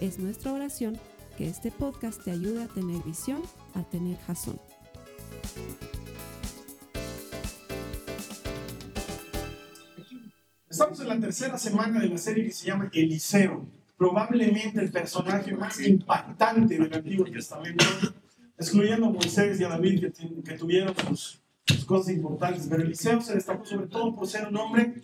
Es nuestra oración que este podcast te ayude a tener visión, a tener jazón. Estamos en la tercera semana de la serie que se llama Eliseo, probablemente el personaje más impactante del Antiguo Testamento, excluyendo a Moisés y a David que, que tuvieron sus, sus cosas importantes, pero Eliseo se destacó sobre todo por ser un hombre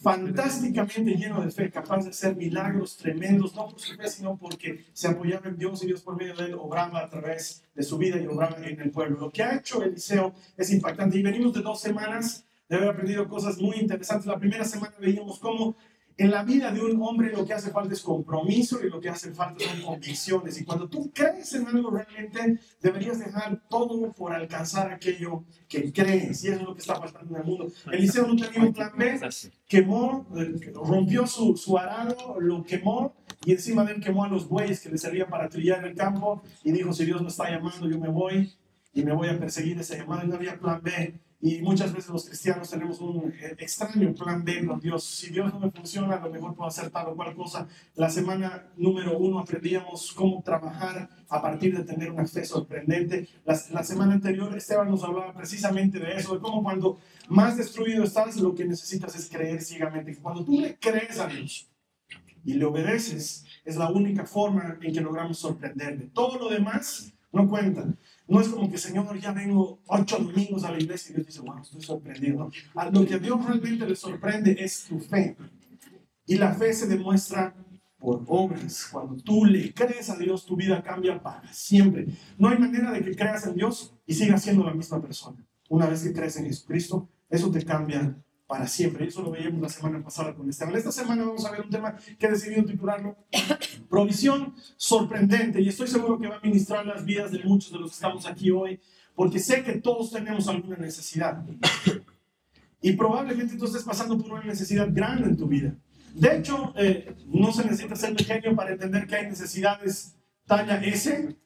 fantásticamente lleno de fe, capaz de hacer milagros tremendos, no por su fe, sino porque se apoyaba en Dios y Dios por medio de él obraba a través de su vida y obraba en el pueblo. Lo que ha hecho Eliseo es impactante y venimos de dos semanas de haber aprendido cosas muy interesantes. La primera semana veíamos cómo en la vida de un hombre lo que hace falta es compromiso y lo que hace falta son convicciones. Y cuando tú crees en algo realmente, deberías dejar todo por alcanzar aquello que crees. Y eso es lo que está faltando en el mundo. Eliseo no tenía un plan B, quemó, rompió su, su arado, lo quemó y encima de él quemó a los bueyes que le servían para trillar el campo y dijo, si Dios me está llamando, yo me voy y me voy a perseguir ese llamado. Y no había plan B. Y muchas veces los cristianos tenemos un eh, extraño plan B con Dios. Si Dios no me funciona, a lo mejor puedo hacer tal o cual cosa. La semana número uno aprendíamos cómo trabajar a partir de tener una fe sorprendente. La, la semana anterior Esteban nos hablaba precisamente de eso, de cómo cuando más destruido estás, lo que necesitas es creer ciegamente. Cuando tú le crees a Dios y le obedeces, es la única forma en que logramos sorprenderle. Todo lo demás no cuenta. No es como que, Señor, ya vengo ocho domingos a la iglesia y Dios dice, wow, estoy sorprendido. A lo que a Dios realmente le sorprende es tu fe. Y la fe se demuestra por obras. Cuando tú le crees a Dios, tu vida cambia para siempre. No hay manera de que creas en Dios y sigas siendo la misma persona. Una vez que crees en Jesucristo, eso te cambia para siempre. Eso lo veíamos la semana pasada con Esteban. Esta semana vamos a ver un tema que he decidido titularlo Provisión sorprendente. Y estoy seguro que va a ministrar las vidas de muchos de los que estamos aquí hoy, porque sé que todos tenemos alguna necesidad. Y probablemente tú estés pasando por una necesidad grande en tu vida. De hecho, eh, no se necesita ser genio para entender que hay necesidades talla S,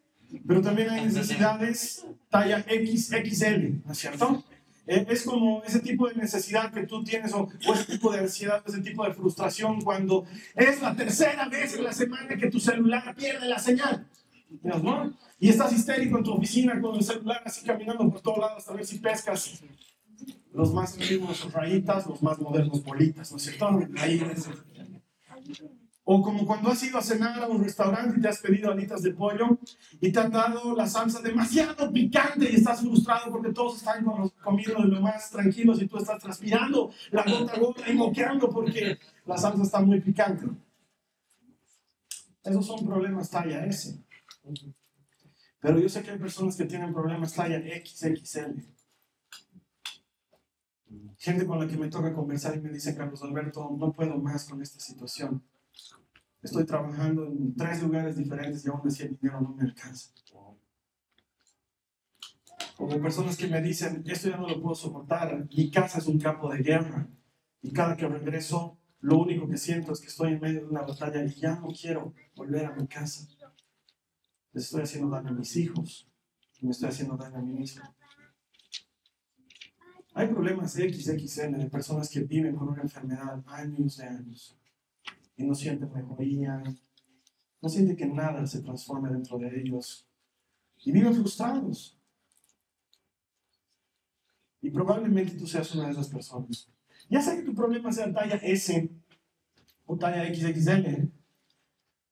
pero también hay necesidades talla XXL, ¿no es cierto? Eh, es como ese tipo de necesidad que tú tienes o, ese tipo de ansiedad, ese tipo de frustración cuando es la tercera vez en la semana que tu celular pierde la señal. ¿no? Y estás histérico en tu oficina con el celular así caminando por todos lados a ver si pescas los más antiguos rayitas, los más modernos bolitas, ¿no es cierto? Ahí es. O como cuando has ido a cenar a un restaurante y te has pedido alitas de pollo y te han dado la salsa demasiado picante y estás frustrado porque todos están comiendo lo más tranquilos y tú estás transpirando la gota a gota y moqueando porque la salsa está muy picante. Esos son problemas talla S. Pero yo sé que hay personas que tienen problemas talla XXL. Gente con la que me toca conversar y me dice, Carlos Alberto, no puedo más con esta situación Estoy trabajando en tres lugares diferentes y aún así el dinero no me alcanza. Como personas que me dicen, esto ya no lo puedo soportar, mi casa es un campo de guerra y cada que regreso lo único que siento es que estoy en medio de una batalla y ya no quiero volver a mi casa. Les estoy haciendo daño a mis hijos y me estoy haciendo daño a mí mismo. Hay problemas XXL de personas que viven con una enfermedad años de años y no sienten mejoría, no sienten que nada se transforme dentro de ellos y viven frustrados. Y probablemente tú seas una de esas personas. Ya sea que tu problema sea talla S o talla XXL,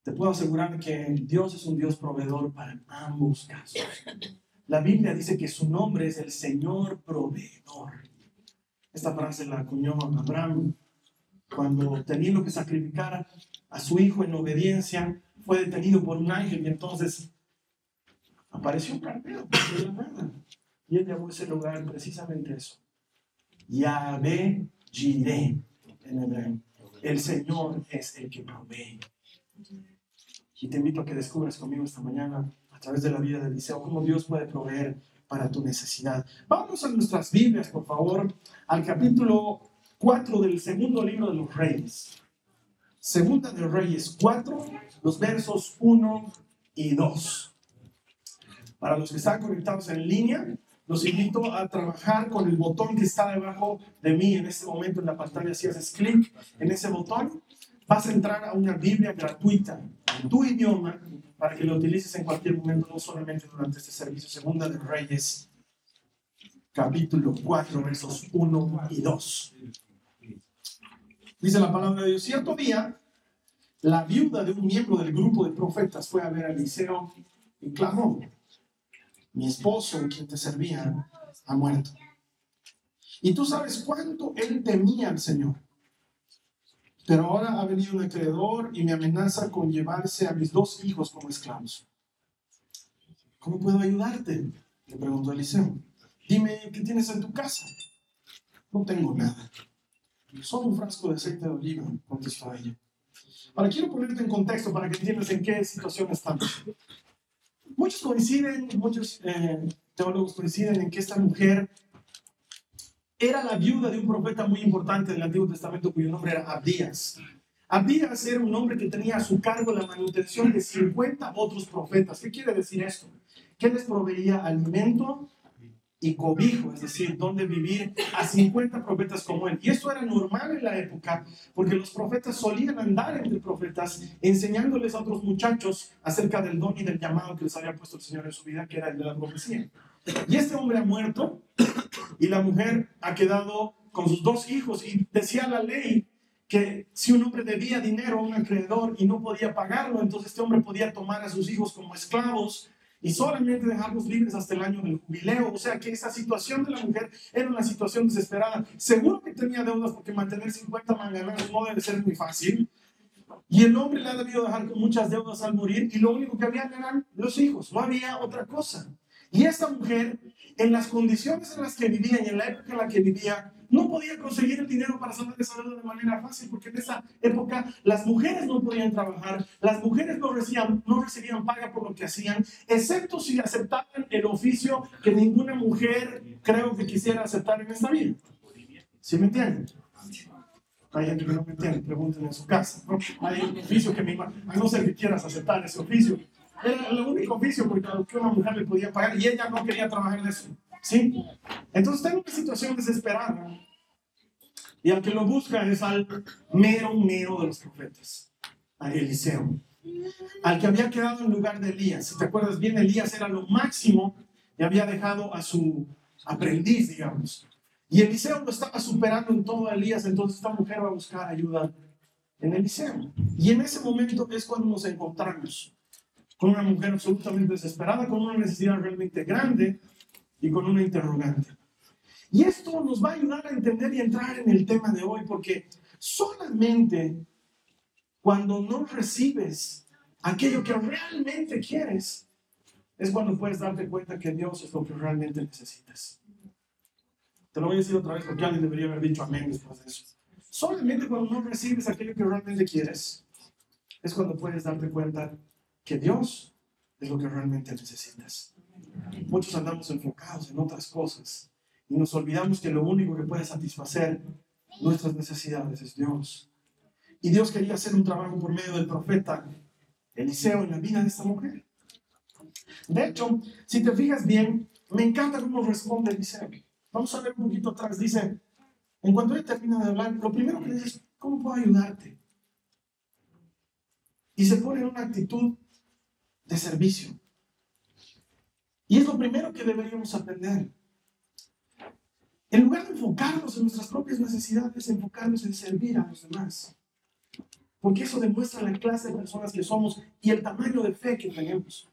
te puedo asegurar que Dios es un Dios proveedor para ambos casos. La Biblia dice que su nombre es el Señor proveedor. Esta frase la acuñó Abraham cuando teniendo que sacrificar a su hijo en obediencia, fue detenido por un ángel y entonces apareció un nada. Y él llamó ese lugar precisamente eso. Yahvé Jireh en hebreo. El Señor es el que provee. Y te invito a que descubras conmigo esta mañana, a través de la vida de Eliseo, cómo Dios puede proveer para tu necesidad. Vamos a nuestras Biblias, por favor, al capítulo 4 del segundo libro de los Reyes. Segunda de Reyes 4, los versos 1 y 2. Para los que están conectados en línea, los invito a trabajar con el botón que está debajo de mí en este momento en la pantalla. Si haces clic en ese botón, vas a entrar a una Biblia gratuita en tu idioma para que lo utilices en cualquier momento, no solamente durante este servicio. Segunda de Reyes, capítulo 4, versos 1 y 2. Dice la palabra de Dios, cierto día, la viuda de un miembro del grupo de profetas fue a ver a Eliseo y clamó, mi esposo, quien te servía, ha muerto. Y tú sabes cuánto él temía al Señor. Pero ahora ha venido un acreedor y me amenaza con llevarse a mis dos hijos como esclavos. ¿Cómo puedo ayudarte? Le preguntó Eliseo. Dime, ¿qué tienes en tu casa? No tengo nada. Solo un frasco de aceite de oliva, contestó ella. Ahora quiero ponerte en contexto para que entiendas en qué situación estamos. Muchos coinciden, muchos eh, teólogos coinciden en que esta mujer era la viuda de un profeta muy importante del Antiguo Testamento cuyo nombre era Abdías. Abdías era un hombre que tenía a su cargo la manutención de 50 otros profetas. ¿Qué quiere decir esto? Que les proveía alimento y cobijo, es decir, donde vivir a 50 profetas como él. Y eso era normal en la época, porque los profetas solían andar entre profetas, enseñándoles a otros muchachos acerca del don y del llamado que les había puesto el Señor en su vida, que era el de la profecía. Y este hombre ha muerto y la mujer ha quedado con sus dos hijos y decía la ley que si un hombre debía dinero a un acreedor y no podía pagarlo, entonces este hombre podía tomar a sus hijos como esclavos y solamente dejarlos libres hasta el año del jubileo. O sea que esa situación de la mujer era una situación desesperada. Seguro que tenía deudas porque mantener 50 manganas no debe ser muy fácil. Y el hombre le ha debido dejar con muchas deudas al morir y lo único que había eran los hijos, no había otra cosa. Y esta mujer, en las condiciones en las que vivía y en la época en la que vivía, no podía conseguir el dinero para salir de salud de manera fácil, porque en esa época las mujeres no podían trabajar, las mujeres no recibían, no recibían paga por lo que hacían, excepto si aceptaban el oficio que ninguna mujer creo que quisiera aceptar en esta vida. ¿Sí me entienden? Hay gente que no me entiende, pregúntenle en su casa. Hay un oficio que me a no ser que quieras aceptar ese oficio. Era el único oficio porque una mujer le podía pagar y ella no quería trabajar en eso. ¿Sí? Entonces en una situación desesperada. Y al que lo busca es al mero, mero de los profetas, a Eliseo. Al que había quedado en lugar de Elías. Si te acuerdas bien, Elías era lo máximo y había dejado a su aprendiz, digamos. Y Eliseo lo estaba superando en todo a Elías, entonces esta mujer va a buscar ayuda en Eliseo. Y en ese momento es cuando nos encontramos con una mujer absolutamente desesperada, con una necesidad realmente grande y con una interrogante. Y esto nos va a ayudar a entender y entrar en el tema de hoy, porque solamente cuando no recibes aquello que realmente quieres, es cuando puedes darte cuenta que Dios es lo que realmente necesitas. Te lo voy a decir otra vez porque alguien debería haber dicho amén después de eso. Solamente cuando no recibes aquello que realmente quieres, es cuando puedes darte cuenta que Dios es lo que realmente necesitas. Muchos andamos enfocados en otras cosas y nos olvidamos que lo único que puede satisfacer nuestras necesidades es Dios. Y Dios quería hacer un trabajo por medio del profeta Eliseo en la vida de esta mujer. De hecho, si te fijas bien, me encanta cómo responde Eliseo. Vamos a ver un poquito atrás. Dice, en cuanto él termina de hablar, lo primero que dice es, ¿cómo puedo ayudarte? Y se pone en una actitud de servicio. Y es lo primero que deberíamos aprender. En lugar de enfocarnos en nuestras propias necesidades, enfocarnos en servir a los demás. Porque eso demuestra la clase de personas que somos y el tamaño de fe que tenemos.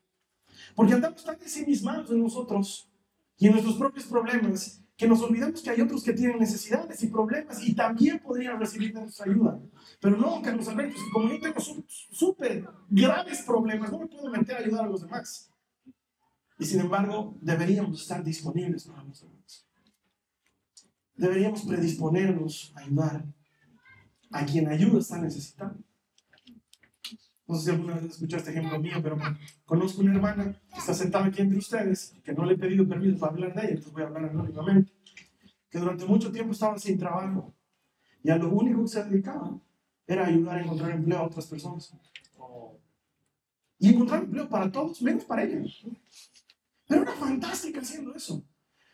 Porque andamos tan ensimismados en nosotros y en nuestros propios problemas que nos olvidamos que hay otros que tienen necesidades y problemas y también podrían recibir nuestra ayuda. Pero no, Carlos Alberto, como yo tengo súper graves problemas, no me puedo meter a ayudar a los demás. Y sin embargo, deberíamos estar disponibles para los demás. Deberíamos predisponernos a ayudar a quien ayuda está necesitando. No sé si alguna vez escuchado este ejemplo mío, pero conozco una hermana que está sentada aquí entre ustedes, que no le he pedido permiso para hablar de ella, entonces voy a hablar anónimamente, que durante mucho tiempo estaba sin trabajo y a lo único que se dedicaba era ayudar a encontrar empleo a otras personas. Y encontrar empleo para todos, menos para ella. Pero era fantástica haciendo eso.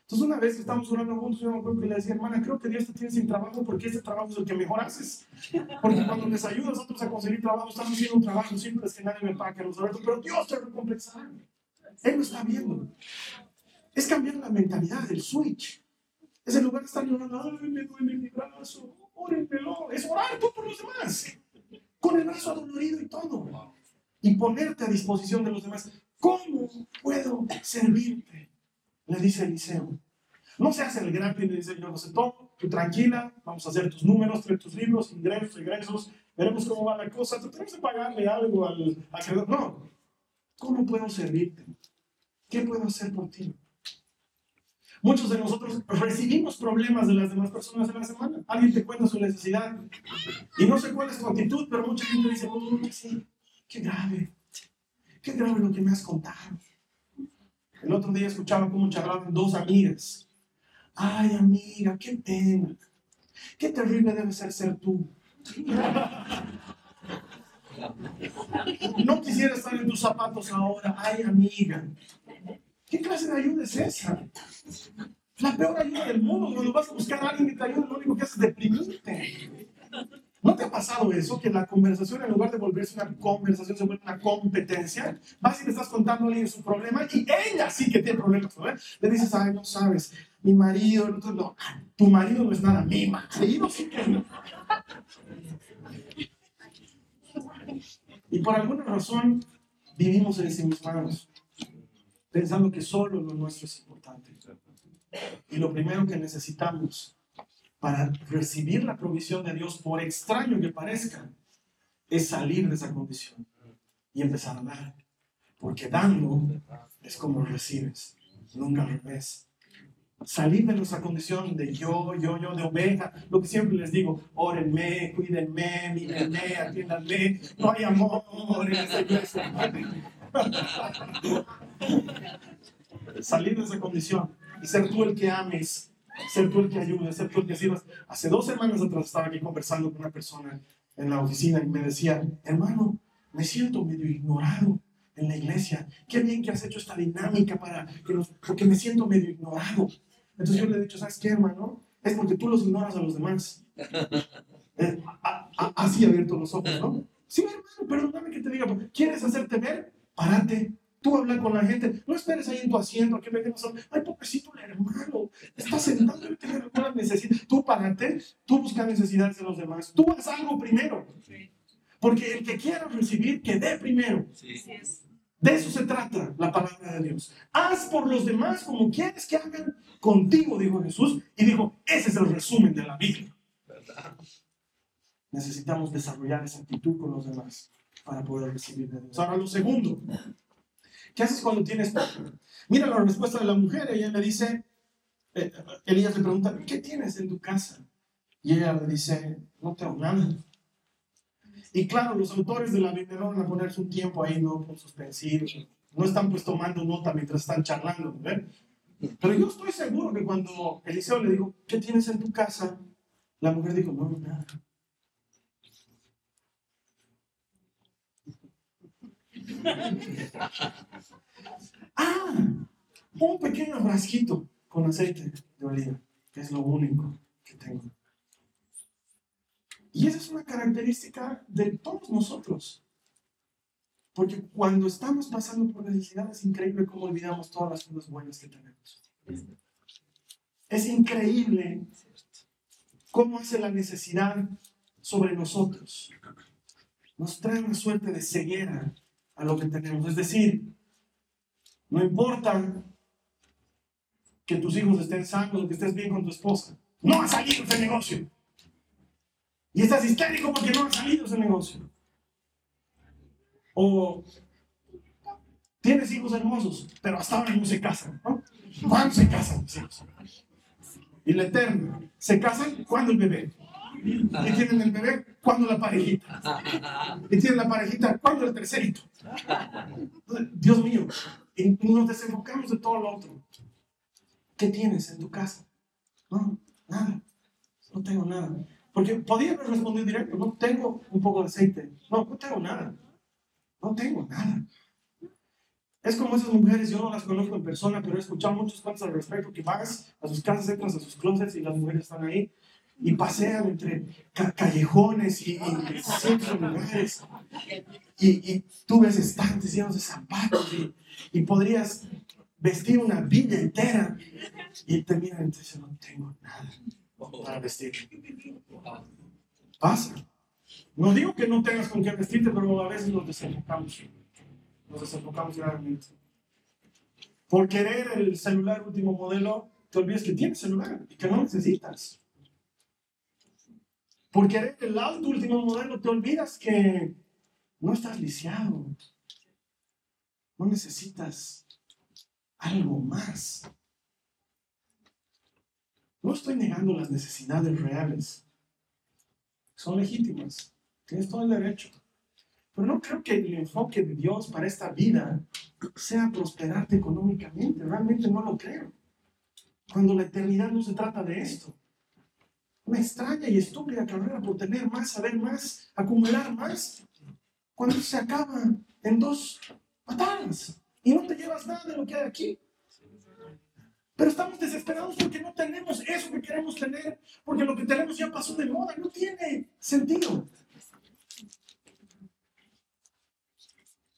Entonces una vez que estábamos orando juntos, yo me acuerdo que le decía, hermana, creo que Dios te tiene sin trabajo porque este trabajo es el que mejor haces. Porque cuando les ayudas a otros a conseguir trabajo, estamos haciendo un trabajo simple, es que nadie me paga, los pero Dios te recompensará. Él lo está viendo. Es cambiar la mentalidad, el switch. Es el lugar de estar llorando, ay, me duele mi brazo, órenmelo. Es orar tú por los demás. Con el brazo adolorido y todo. Y ponerte a disposición de los demás. ¿Cómo puedo servirte? Le dice Eliseo. No seas el gran y le dice, yo no sé todo, tú tranquila, vamos a hacer tus números, trae tus libros, ingresos, egresos, veremos cómo va la cosa, tú tienes que pagarle algo al acreedor. No, ¿cómo puedo servirte? ¿Qué puedo hacer por ti? Muchos de nosotros recibimos problemas de las demás personas en la semana. Alguien te cuenta su necesidad y no sé cuál es tu actitud, pero mucha gente dice, oh, sí, qué grave, qué grave lo que me has contado. El otro día escuchaba cómo charlaban dos amigas. Ay, amiga, qué pena. Qué terrible debe ser ser tú. No quisiera estar en tus zapatos ahora. Ay, amiga. ¿Qué clase de ayuda es esa? La peor ayuda del mundo. Cuando vas a buscar a alguien que te ayude, lo único que hace es deprimirte. ¿No te ha pasado eso? Que la conversación, en lugar de volverse una conversación, se vuelve una competencia. Vas y le estás contando a alguien su problema y ella sí que tiene problemas, ¿no? Le dices, ay, no sabes, mi marido, no, no, tu marido no es nada, mi marido sí que no. Y por alguna razón vivimos en ensimismados, pensando que solo lo nuestro es importante. Y lo primero que necesitamos para recibir la provisión de Dios, por extraño que parezca, es salir de esa condición y empezar a dar. Porque dando es como recibes, nunca lo ves. Salir de nuestra condición de yo, yo, yo, de oveja, lo que siempre les digo, órenme, cuídenme, mírenme, atiéndanme, no hay amor en esa iglesia. Salir de esa condición y ser tú el que ames ser tú el que ayude, ser tú el que sirvas. Hace dos semanas atrás estaba aquí conversando con una persona en la oficina y me decía, hermano, me siento medio ignorado en la iglesia. Qué bien que has hecho esta dinámica para que los, porque me siento medio ignorado. Entonces yo le he dicho, ¿sabes qué, hermano? Es porque tú los ignoras a los demás. Eh, así abierto los ojos, ¿no? Sí, hermano, perdóname que te diga, ¿quieres hacerte ver? Párate, Tú hablas con la gente, no esperes ahí en tu asiento, que vengan Ay, pobrecito el hermano, está sentado y tiene alguna necesidad. Tú párate, tú busca necesidades de los demás. Tú haz algo primero. Porque el que quiera recibir, que dé primero. De eso se trata la palabra de Dios. Haz por los demás como quieres que hagan contigo, dijo Jesús. Y dijo, ese es el resumen de la Biblia. Necesitamos desarrollar esa actitud con los demás para poder recibir de Dios. Ahora, lo segundo, ¿Qué haces cuando tienes Mira la respuesta de la mujer. Ella le dice, eh, Elías le pregunta, ¿qué tienes en tu casa? Y ella le dice, no tengo nada. Y claro, los autores de la Biblia van a poner su tiempo ahí, no con suspensivo. No están pues tomando nota mientras están charlando. Pero yo estoy seguro que cuando Eliseo le dijo, ¿qué tienes en tu casa? La mujer dijo, no, nada. ah, un pequeño frasquito con aceite de oliva, que es lo único que tengo. Y esa es una característica de todos nosotros. Porque cuando estamos pasando por necesidad es increíble cómo olvidamos todas las cosas buenas que tenemos. Es increíble cómo hace la necesidad sobre nosotros. Nos trae una suerte de ceguera a lo que tenemos. Es decir, no importa que tus hijos estén sanos o que estés bien con tu esposa. No ha salido ese negocio. Y estás histérico porque no ha salido ese negocio. O tienes hijos hermosos, pero hasta ahora no se casan. ¿no? ¿Cuándo se casan los hijos? Y la eterna, ¿se casan? ¿Cuándo el bebé? ¿Y tienen el bebé? ¿Cuándo la parejita? Y tiene la parejita, ¿cuándo el tercerito? Dios mío, nos desenfocamos de todo lo otro. ¿Qué tienes en tu casa? No, nada. No tengo nada. Porque podía haber respondido directo, no tengo un poco de aceite. No, no tengo nada. No tengo nada. Es como esas mujeres, yo no las conozco en persona, pero he escuchado muchos casos al respecto, que vas a sus casas, entras a sus closets y las mujeres están ahí y pasean entre callejones y, centros de lugares. Y, y, tú ves estantes llenos de zapatos y, y, podrías vestir una villa entera y te miran y te dicen, no tengo nada para vestir. Pasa. No digo que no tengas con qué vestirte, pero a veces nos desenfocamos nos desenfocamos gravemente. Por querer el celular último modelo, te olvidas que tienes celular y que no necesitas. Por querer el auto último modelo, te olvidas que no estás lisiado. No necesitas algo más. No estoy negando las necesidades reales. Son legítimas. Tienes todo el derecho. Pero no creo que el enfoque de Dios para esta vida sea prosperarte económicamente. Realmente no lo creo. Cuando la eternidad no se trata de esto. Una extraña y estúpida carrera por tener más, saber más, acumular más. Cuando se acaba en dos patadas y no te llevas nada de lo que hay aquí. Pero estamos desesperados porque no tenemos eso que queremos tener, porque lo que tenemos ya pasó de moda, no tiene sentido.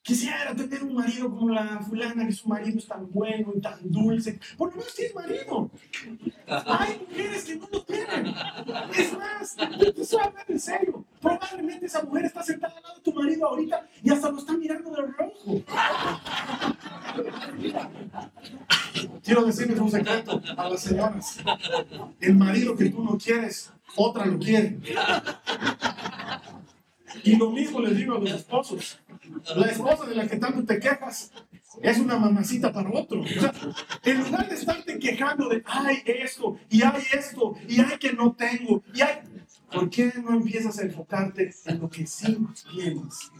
Quisiera tener un marido como la fulana, que su marido es tan bueno y tan dulce. Por lo menos tienes marido. Hay mujeres que no lo tienen. Es más, te estoy hablando en serio. Probablemente esa mujer está sentada al lado de tu marido ahorita y hasta lo está mirando de rojo. Quiero decirles un secreto a las señoras. El marido que tú no quieres, otra lo quiere. Y lo mismo les digo a los esposos. La esposa de la que tanto te quejas es una mamacita para otro. en lugar de estarte quejando de, ay, esto, y hay esto, y hay que no tengo, y hay... ¿Por qué no empiezas a enfocarte en lo que sí tienes?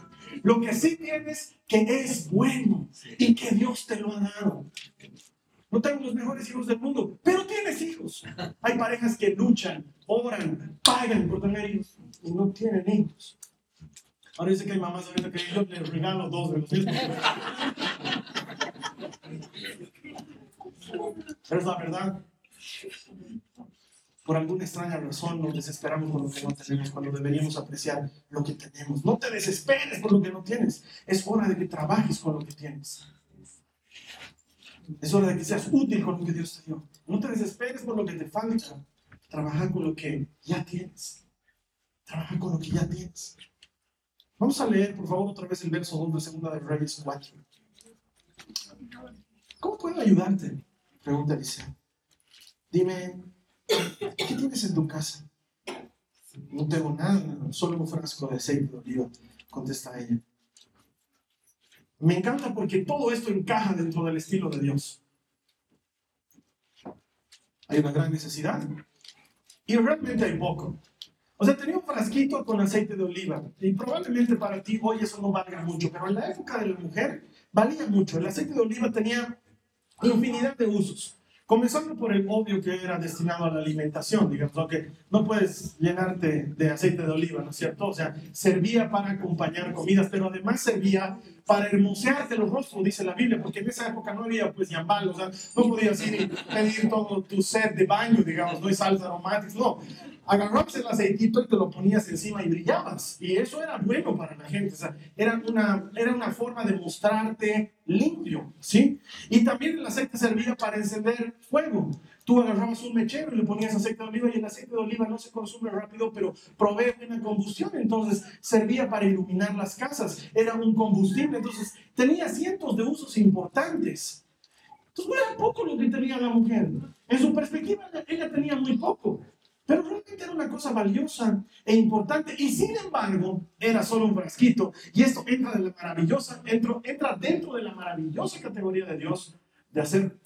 Lo que sí tienes que es bueno y que Dios te lo ha dado. No tengo los mejores hijos del mundo, pero tienes hijos. Hay parejas que luchan, oran, pagan por tener hijos y no tienen hijos. Ahora dice que hay mamás ahorita que yo les regalo dos de los mismos. Pero es la verdad. Por alguna extraña razón nos desesperamos por lo que no tenemos cuando deberíamos apreciar lo que tenemos. No te desesperes por lo que no tienes. Es hora de que trabajes con lo que tienes. Es hora de que seas útil con lo que Dios te dio. No te desesperes por lo que te falta. Trabaja con lo que ya tienes. Trabaja con lo que ya tienes. Vamos a leer, por favor, otra vez el verso 2 de Segunda de Reyes 4. ¿Cómo puedo ayudarte? Pregunta Eliseo. Dime, ¿qué tienes en tu casa? No tengo nada, solo un frasco de aceite de oliva, contesta ella. Me encanta porque todo esto encaja dentro del estilo de Dios. Hay una gran necesidad y realmente hay poco. O sea, tenía un frasquito con aceite de oliva. Y probablemente para ti hoy eso no valga mucho, pero en la época de la mujer valía mucho. El aceite de oliva tenía infinidad de usos. Comenzando por el obvio que era destinado a la alimentación, digamos, que no puedes llenarte de aceite de oliva, ¿no es cierto? O sea, servía para acompañar comidas, pero además servía para hermosearte los rostros, dice la Biblia, porque en esa época no había pues yambal, o sea, no podías ir y pedir todo tu set de baño, digamos, no hay salsa aromáticas, no agarrabas el aceitito y te lo ponías encima y brillabas. Y eso era bueno para la gente. O sea, era una, era una forma de mostrarte limpio, ¿sí? Y también el aceite servía para encender fuego. Tú agarrabas un mechero y le ponías aceite de oliva y el aceite de oliva no se consume rápido, pero provee una combustión. Entonces servía para iluminar las casas. Era un combustible. Entonces tenía cientos de usos importantes. Entonces era poco lo que tenía la mujer. En su perspectiva, ella tenía muy poco. Pero realmente era una cosa valiosa e importante y sin embargo era solo un frasquito. Y esto entra, de la maravillosa, entra dentro de la maravillosa categoría de Dios de hacer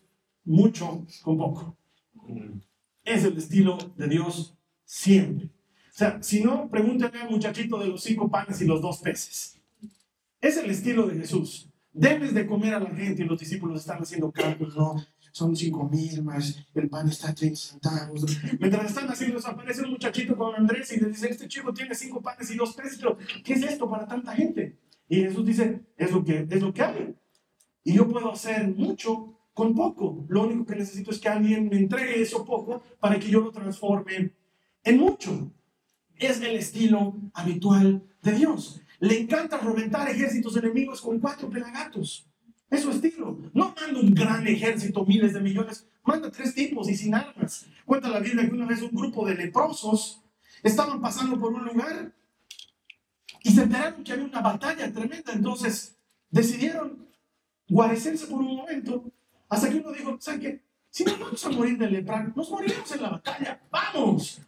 mucho con poco. Es el estilo de Dios siempre. O sea, si no, pregúntale al muchachito de los cinco panes y los dos peces. Es el estilo de Jesús. Debes de comer a la gente y los discípulos están haciendo cálculos, no, son cinco mil más, el pan está a 30 centavos. Mientras están haciendo eso, aparece un muchachito con Andrés y le dice, este chico tiene cinco panes y dos peces, pero ¿qué es esto para tanta gente? Y Jesús dice, es lo que, es lo que hay. Y yo puedo hacer mucho con poco. Lo único que necesito es que alguien me entregue eso poco para que yo lo transforme en mucho. Es el estilo habitual de Dios. Le encanta reventar ejércitos enemigos con cuatro pelagatos. Es su estilo. No manda un gran ejército, miles de millones. Manda tres tipos y sin armas. Cuenta la Biblia que una vez un grupo de leprosos estaban pasando por un lugar y se enteraron que había una batalla tremenda. Entonces decidieron guarecerse por un momento hasta que uno dijo, ¿saben qué? Si nos vamos a morir de lepra, nos moriremos en la batalla. ¡Vamos!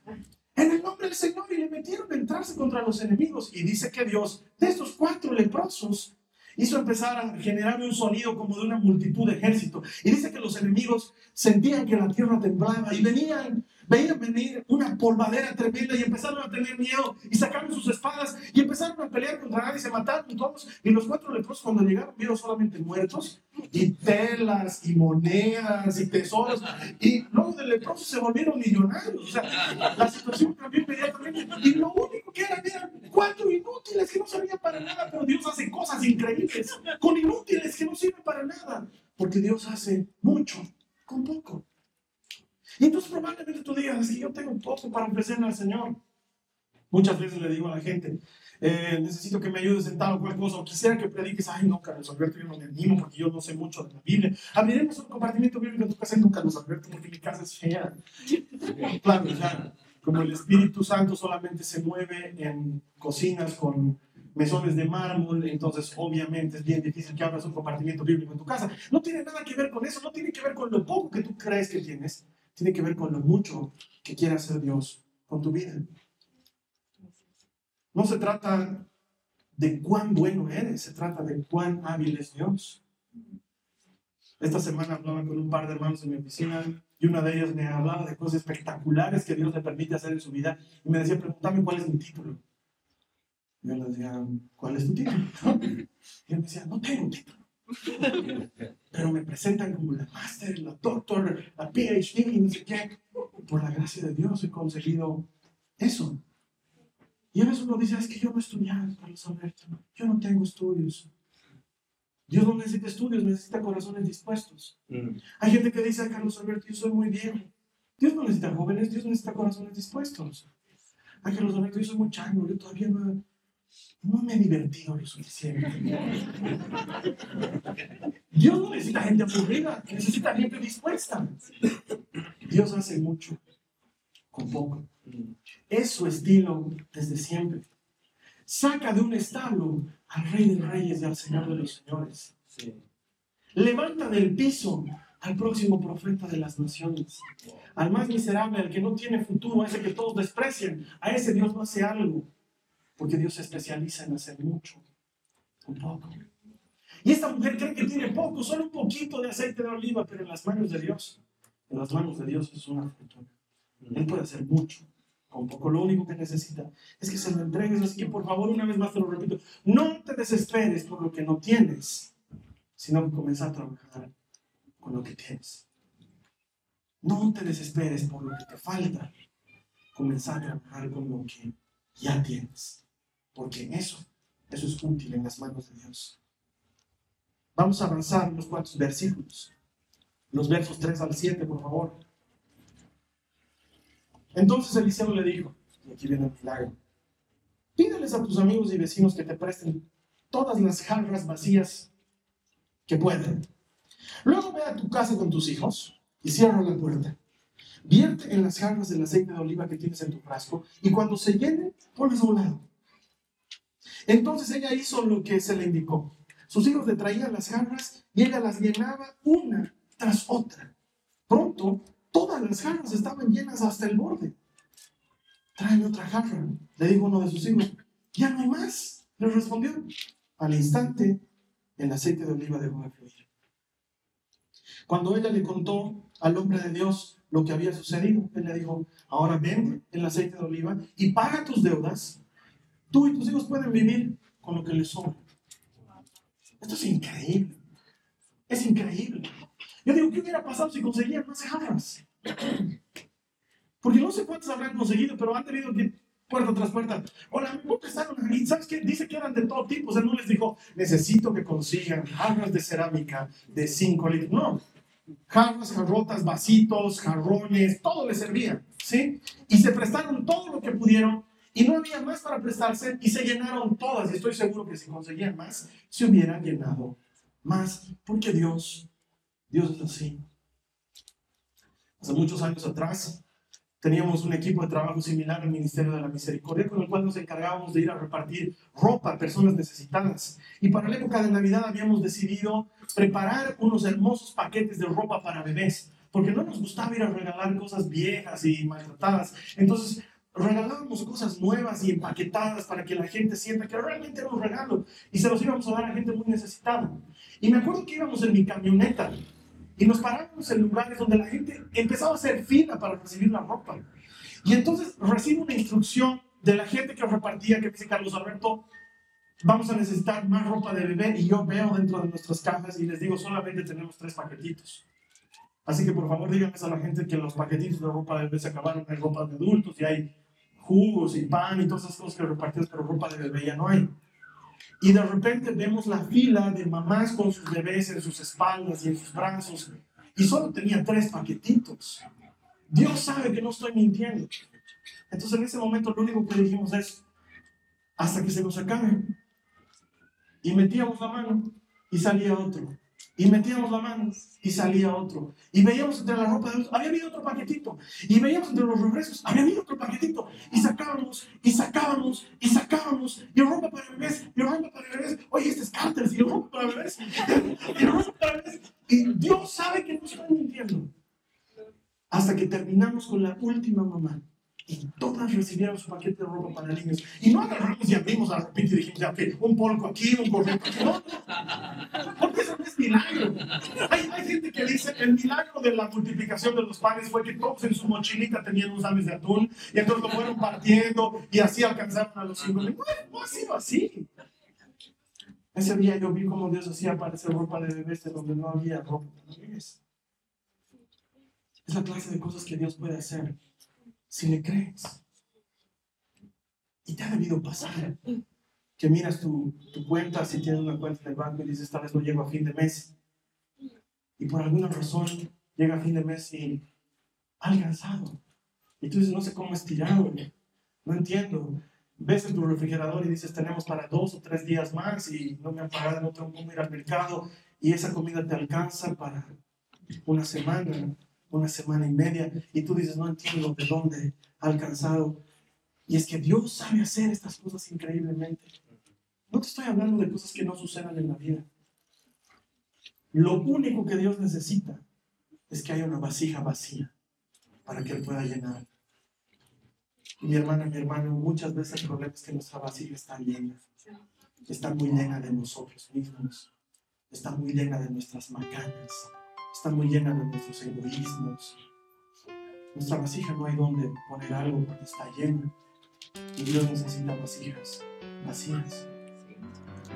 en el nombre del Señor y le metieron a entrarse contra los enemigos. Y dice que Dios, de estos cuatro leprosos, hizo empezar a generar un sonido como de una multitud de ejército. Y dice que los enemigos sentían que la tierra temblaba y venían veían venir una polvadera tremenda y empezaron a tener miedo y sacaron sus espadas y empezaron a pelear contra nadie, se mataron todos. Y los cuatro leprosos cuando llegaron vieron solamente muertos y telas y monedas y tesoros. Y luego de leprosos se volvieron millonarios. O sea, la situación cambió inmediatamente. Y lo único que eran eran cuatro inútiles que no servían para nada, pero Dios hace cosas increíbles con inútiles que no sirven para nada. Porque Dios hace mucho con poco. Y entonces probablemente tú digas, que yo tengo poco para ofrecerle al Señor. Muchas veces le digo a la gente, eh, necesito que me ayudes en tal o cual cosa, o quisiera que prediques, ay no, Carlos Alberto, yo no me animo porque yo no sé mucho de la Biblia. Abriremos un compartimiento bíblico en tu casa no, Carlos Alberto, porque mi casa es fea. Claro, ya, como el Espíritu Santo solamente se mueve en cocinas con mesones de mármol, entonces obviamente es bien difícil que abras un compartimiento bíblico en tu casa. No tiene nada que ver con eso, no tiene que ver con lo poco que tú crees que tienes, tiene que ver con lo mucho que quiere hacer Dios con tu vida. No se trata de cuán bueno eres, se trata de cuán hábil es Dios. Esta semana hablaba con un par de hermanos en mi oficina y una de ellas me hablaba de cosas espectaculares que Dios le permite hacer en su vida y me decía, pregúntame cuál es mi título. Yo le decía, ¿cuál es tu título? Y él me decía, no tengo título. Pero me presentan como la máster, la doctor, la PhD, y no sé qué. Por la gracia de Dios he conseguido eso. Y a veces uno dice, es que yo no he estudiado, Carlos Alberto. Yo no tengo estudios. Dios no necesita estudios, necesita corazones dispuestos. Mm. Hay gente que dice, Carlos Alberto, yo soy muy viejo. Dios no necesita jóvenes, Dios necesita corazones dispuestos. Ay, Carlos Alberto, yo soy muy chango, yo todavía no, no me he divertido lo suficiente. Dios no necesita gente aburrida, necesita gente dispuesta. Dios hace mucho con poco. Es su estilo desde siempre. Saca de un establo al Rey de Reyes y al Señor de los Señores. Levanta del piso al próximo profeta de las naciones, al más miserable, al que no tiene futuro, a ese que todos desprecian, a ese Dios no hace algo porque Dios se especializa en hacer mucho, un poco. Y esta mujer cree que tiene poco, solo un poquito de aceite de oliva, pero en las manos de Dios, en las manos de Dios es una fortuna. Él puede hacer mucho, con poco. Lo único que necesita es que se lo entregues. Así que por favor, una vez más te lo repito, no te desesperes por lo que no tienes, sino que comienza a trabajar con lo que tienes. No te desesperes por lo que te falta, comienza a trabajar con lo que ya tienes porque en eso, eso es útil en las manos de Dios. Vamos a avanzar unos cuantos versículos. Los versos 3 al 7, por favor. Entonces Eliseo le dijo, y aquí viene el milagro, pídeles a tus amigos y vecinos que te presten todas las jarras vacías que puedan. Luego ve a tu casa con tus hijos y cierra la puerta. Vierte en las jarras del aceite de oliva que tienes en tu frasco y cuando se llenen, ponlas a un lado. Entonces ella hizo lo que se le indicó. Sus hijos le traían las jarras y ella las llenaba una tras otra. Pronto, todas las jarras estaban llenas hasta el borde. Tráeme otra jarra, le dijo uno de sus hijos. Ya no hay más, le respondió. Al instante, el aceite de oliva dejó de fluir. Cuando ella le contó al hombre de Dios lo que había sucedido. Él le dijo, ahora vende el aceite de oliva y paga tus deudas. Tú y tus hijos pueden vivir con lo que les sobra. Esto es increíble. Es increíble. Yo digo, ¿qué hubiera pasado si conseguían más jarras? Porque no sé cuántos habrán conseguido, pero han tenido que puerta tras puerta. Hola. Y sabes qué? Dice que eran de todo tipo. O sea, no les dijo, necesito que consigan jarras de cerámica de 5 litros. No. Jarras, jarrotas, vasitos, jarrones, todo les servía. ¿Sí? Y se prestaron todo lo que pudieron. Y no había más para prestarse y se llenaron todas. Y estoy seguro que si conseguían más, se hubieran llenado más. Porque Dios, Dios es así. Hace muchos años atrás, teníamos un equipo de trabajo similar al Ministerio de la Misericordia, con el cual nos encargábamos de ir a repartir ropa a personas necesitadas. Y para la época de Navidad habíamos decidido preparar unos hermosos paquetes de ropa para bebés, porque no nos gustaba ir a regalar cosas viejas y maltratadas. Entonces, regalábamos cosas nuevas y empaquetadas para que la gente sienta que realmente era un regalo y se los íbamos a dar a gente muy necesitada. Y me acuerdo que íbamos en mi camioneta y nos parábamos en lugares donde la gente empezaba a hacer fila para recibir la ropa. Y entonces recibo una instrucción de la gente que repartía, que dice Carlos Alberto, vamos a necesitar más ropa de bebé. Y yo veo dentro de nuestras cajas y les digo, solamente tenemos tres paquetitos. Así que por favor díganles a la gente que los paquetitos de ropa de bebé se acabaron. Hay ropa de adultos y hay jugos y pan y todas esas cosas que repartimos, pero ropa de bebé ya no hay. Y de repente vemos la fila de mamás con sus bebés en sus espaldas y en sus brazos. Y solo tenía tres paquetitos. Dios sabe que no estoy mintiendo. Entonces en ese momento lo único que dijimos es, hasta que se nos acabe. Y metíamos la mano y salía otro. Y metíamos la mano y salía otro. Y veíamos entre la ropa de los, había habido otro paquetito. Y veíamos entre los regresos, había habido otro paquetito. Y sacábamos, y sacábamos, y sacábamos. Y ropa para bebés, y ropa para bebés. Oye, este es Carter, y ropa para bebés. Y ropa para bebés. Y Dios sabe que no estoy mintiendo. Hasta que terminamos con la última mamá. Y todas recibieron su paquete de ropa para niños. Y no agarramos y abrimos la ropa y dijimos, ya, un polco aquí, un gorrito aquí. No, no milagro. Hay, gente que dice, el milagro de la multiplicación de los panes fue que todos en su mochilita tenían unos aves de atún y entonces lo fueron partiendo y así alcanzaron a los cinco. No, no ha sido así. Ese día yo vi cómo Dios hacía aparecer ropa de bebés de donde no había ropa de bebés. Es la clase de cosas que Dios puede hacer si le crees. Y te ha debido pasar que miras tu, tu cuenta, si tienes una cuenta de banco y dices, esta vez no llego a fin de mes. Y por alguna razón llega a fin de mes y ha alcanzado. Y tú dices, no sé cómo estirarlo, no entiendo. Ves en tu refrigerador y dices, tenemos para dos o tres días más y no me han pagado, no tengo cómo ir al mercado. Y esa comida te alcanza para una semana una semana y media y tú dices, no entiendo de dónde ha alcanzado. Y es que Dios sabe hacer estas cosas increíblemente. No te estoy hablando de cosas que no sucedan en la vida. Lo único que Dios necesita es que haya una vasija vacía para que Él pueda llenar. Mi hermana, mi hermano, muchas veces el problema es que nuestra vasija está llena. Está muy llena de nosotros mismos. Está muy llena de nuestras macanas está muy llena de nuestros egoísmos. Nuestra vasija no hay donde poner algo porque está llena. Y Dios necesita vasijas vacías.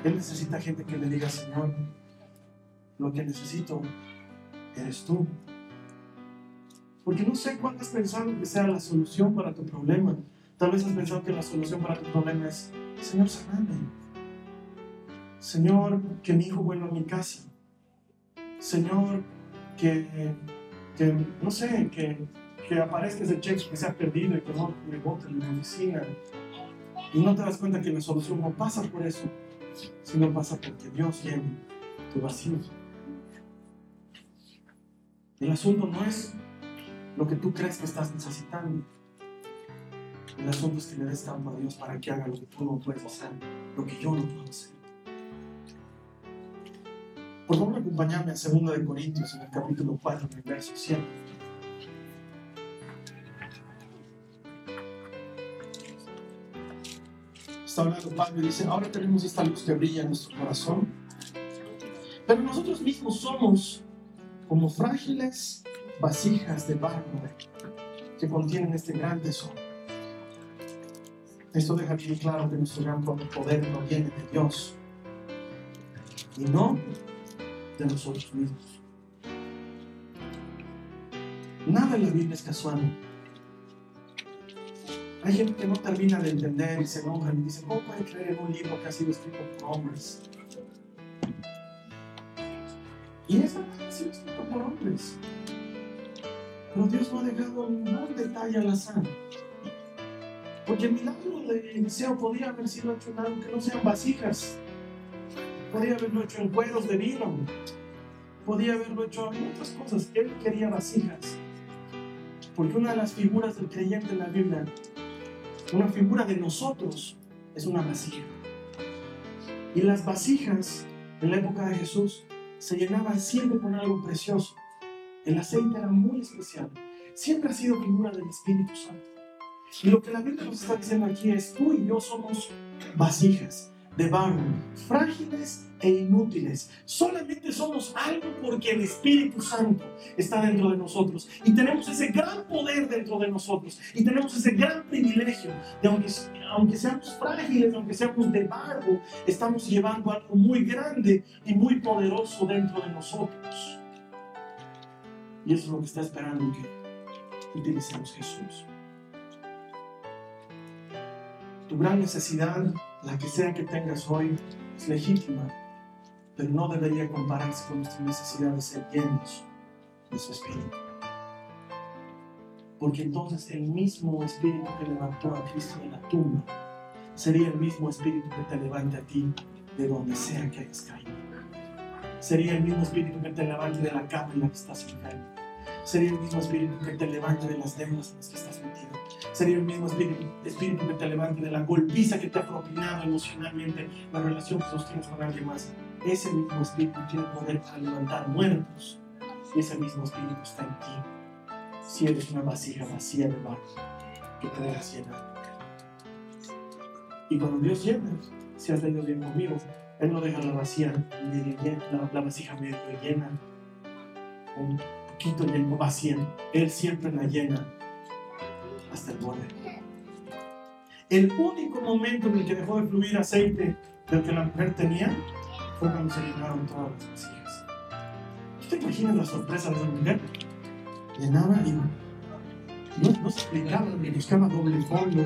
Él necesita gente que le diga, Señor, lo que necesito eres tú. Porque no sé cuándo has pensado que sea la solución para tu problema. Tal vez has pensado que la solución para tu problema es, Señor, saname. Señor, que mi hijo vuelva a mi casa. Señor, que, que no sé, que, que aparezca ese cheque que se ha perdido y que no me boten en la oficina. Y no te das cuenta que la solución no pasa por eso, sino pasa porque Dios llena tu vacío. El asunto no es lo que tú crees que estás necesitando. El asunto es que le des tanto a Dios para que haga lo que tú no puedes hacer, lo que yo no puedo hacer. Por favor, acompáñame a 2 de Corintios en el capítulo 4, en el verso 7. Está hablando Pablo y dice, ahora tenemos esta luz que brilla en nuestro corazón, pero nosotros mismos somos como frágiles vasijas de barro que contienen este gran tesoro. Esto deja bien claro que nuestro gran poder no viene de Dios y no de nosotros mismos. Nada en la Biblia es casual. Hay gente que no termina de entender y se enoja y dice, ¿cómo puede creer en un libro que ha sido escrito por hombres? Y es verdad, ha sido escrito por hombres. Pero Dios no ha dejado ningún detalle al azar. Porque el milagro de Eliseo podría haber sido hecho en algo que no sean vasijas. Podría haberlo hecho en cueros de vino. Podría haberlo hecho en otras cosas. Él quería vasijas. Porque una de las figuras del creyente en la Biblia, una figura de nosotros, es una vasija. Y las vasijas en la época de Jesús se llenaban siempre con algo precioso. El aceite era muy especial. Siempre ha sido figura del Espíritu Santo. Y lo que la Biblia nos está diciendo aquí es, tú y yo somos vasijas de barro, frágiles e inútiles. Solamente somos algo porque el Espíritu Santo está dentro de nosotros. Y tenemos ese gran poder dentro de nosotros. Y tenemos ese gran privilegio de aunque, aunque seamos frágiles, aunque seamos de barro, estamos llevando algo muy grande y muy poderoso dentro de nosotros. Y eso es lo que está esperando que utilicemos Jesús. Tu gran necesidad la que sea que tengas hoy es legítima, pero no debería compararse con nuestra necesidad de ser llenos de su Espíritu. Porque entonces el mismo Espíritu que levantó a Cristo de la tumba sería el mismo Espíritu que te levante a ti de donde sea que hayas caído. Sería el mismo Espíritu que te levante de la cama en la que estás enfermo. Sería el mismo Espíritu que te levante de las deudas en las que estás metido sería el mismo espíritu, espíritu que te levante de la golpiza que te ha propinado emocionalmente la relación que sostienes con alguien más. Ese mismo espíritu tiene poder para levantar muertos. Y ese mismo espíritu está en ti. Si eres una vasija vacía de barro que te dejas llenar. Y cuando Dios llena, si has leído bien conmigo, Él no deja la vacía la, la vasija medio llena, un poquito lleno, vacía. Él siempre la llena hasta el borde. El único momento en el que dejó de fluir aceite del que la mujer tenía fue cuando se llenaron todas las vasijas. ¿Tú te imaginas la sorpresa de la mujer? Llenaba y no, se explicaba, buscaba doble fondo.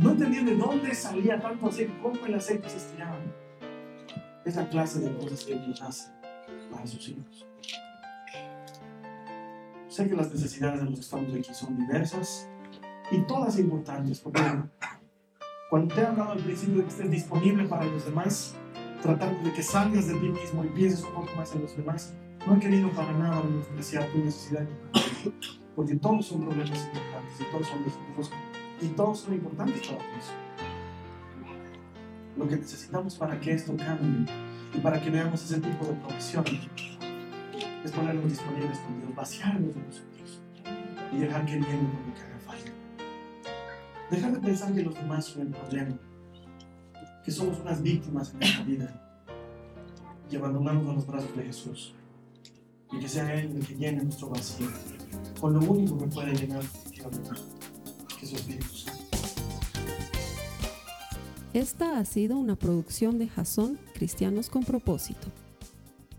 No entendía de dónde salía tanto aceite, cómo el aceite se estiraba. Es la clase de cosas que Dios hace para sus hijos. Sé que las necesidades de los que estamos aquí son diversas y todas importantes, porque cuando te he hablado al principio de que estés disponible para los demás, tratando de que salgas de ti mismo y pienses un poco más en los demás, no he querido para nada menospreciar tu necesidad, porque todos son problemas importantes y todos son desafíos y todos son importantes para Dios. Lo que necesitamos para que esto cambie y para que veamos ese tipo de provisión es ponernos disponibles con Dios, vaciarnos de nosotros y dejar que Él llene lo que haga falta. Dejar de pensar que los demás son el problema, que somos unas víctimas en esta vida y abandonarnos a los brazos de Jesús y que sea Él el que llene nuestro vacío con lo único que puede llenar que es su Espíritu Santo. Esta ha sido una producción de Jason Cristianos con Propósito.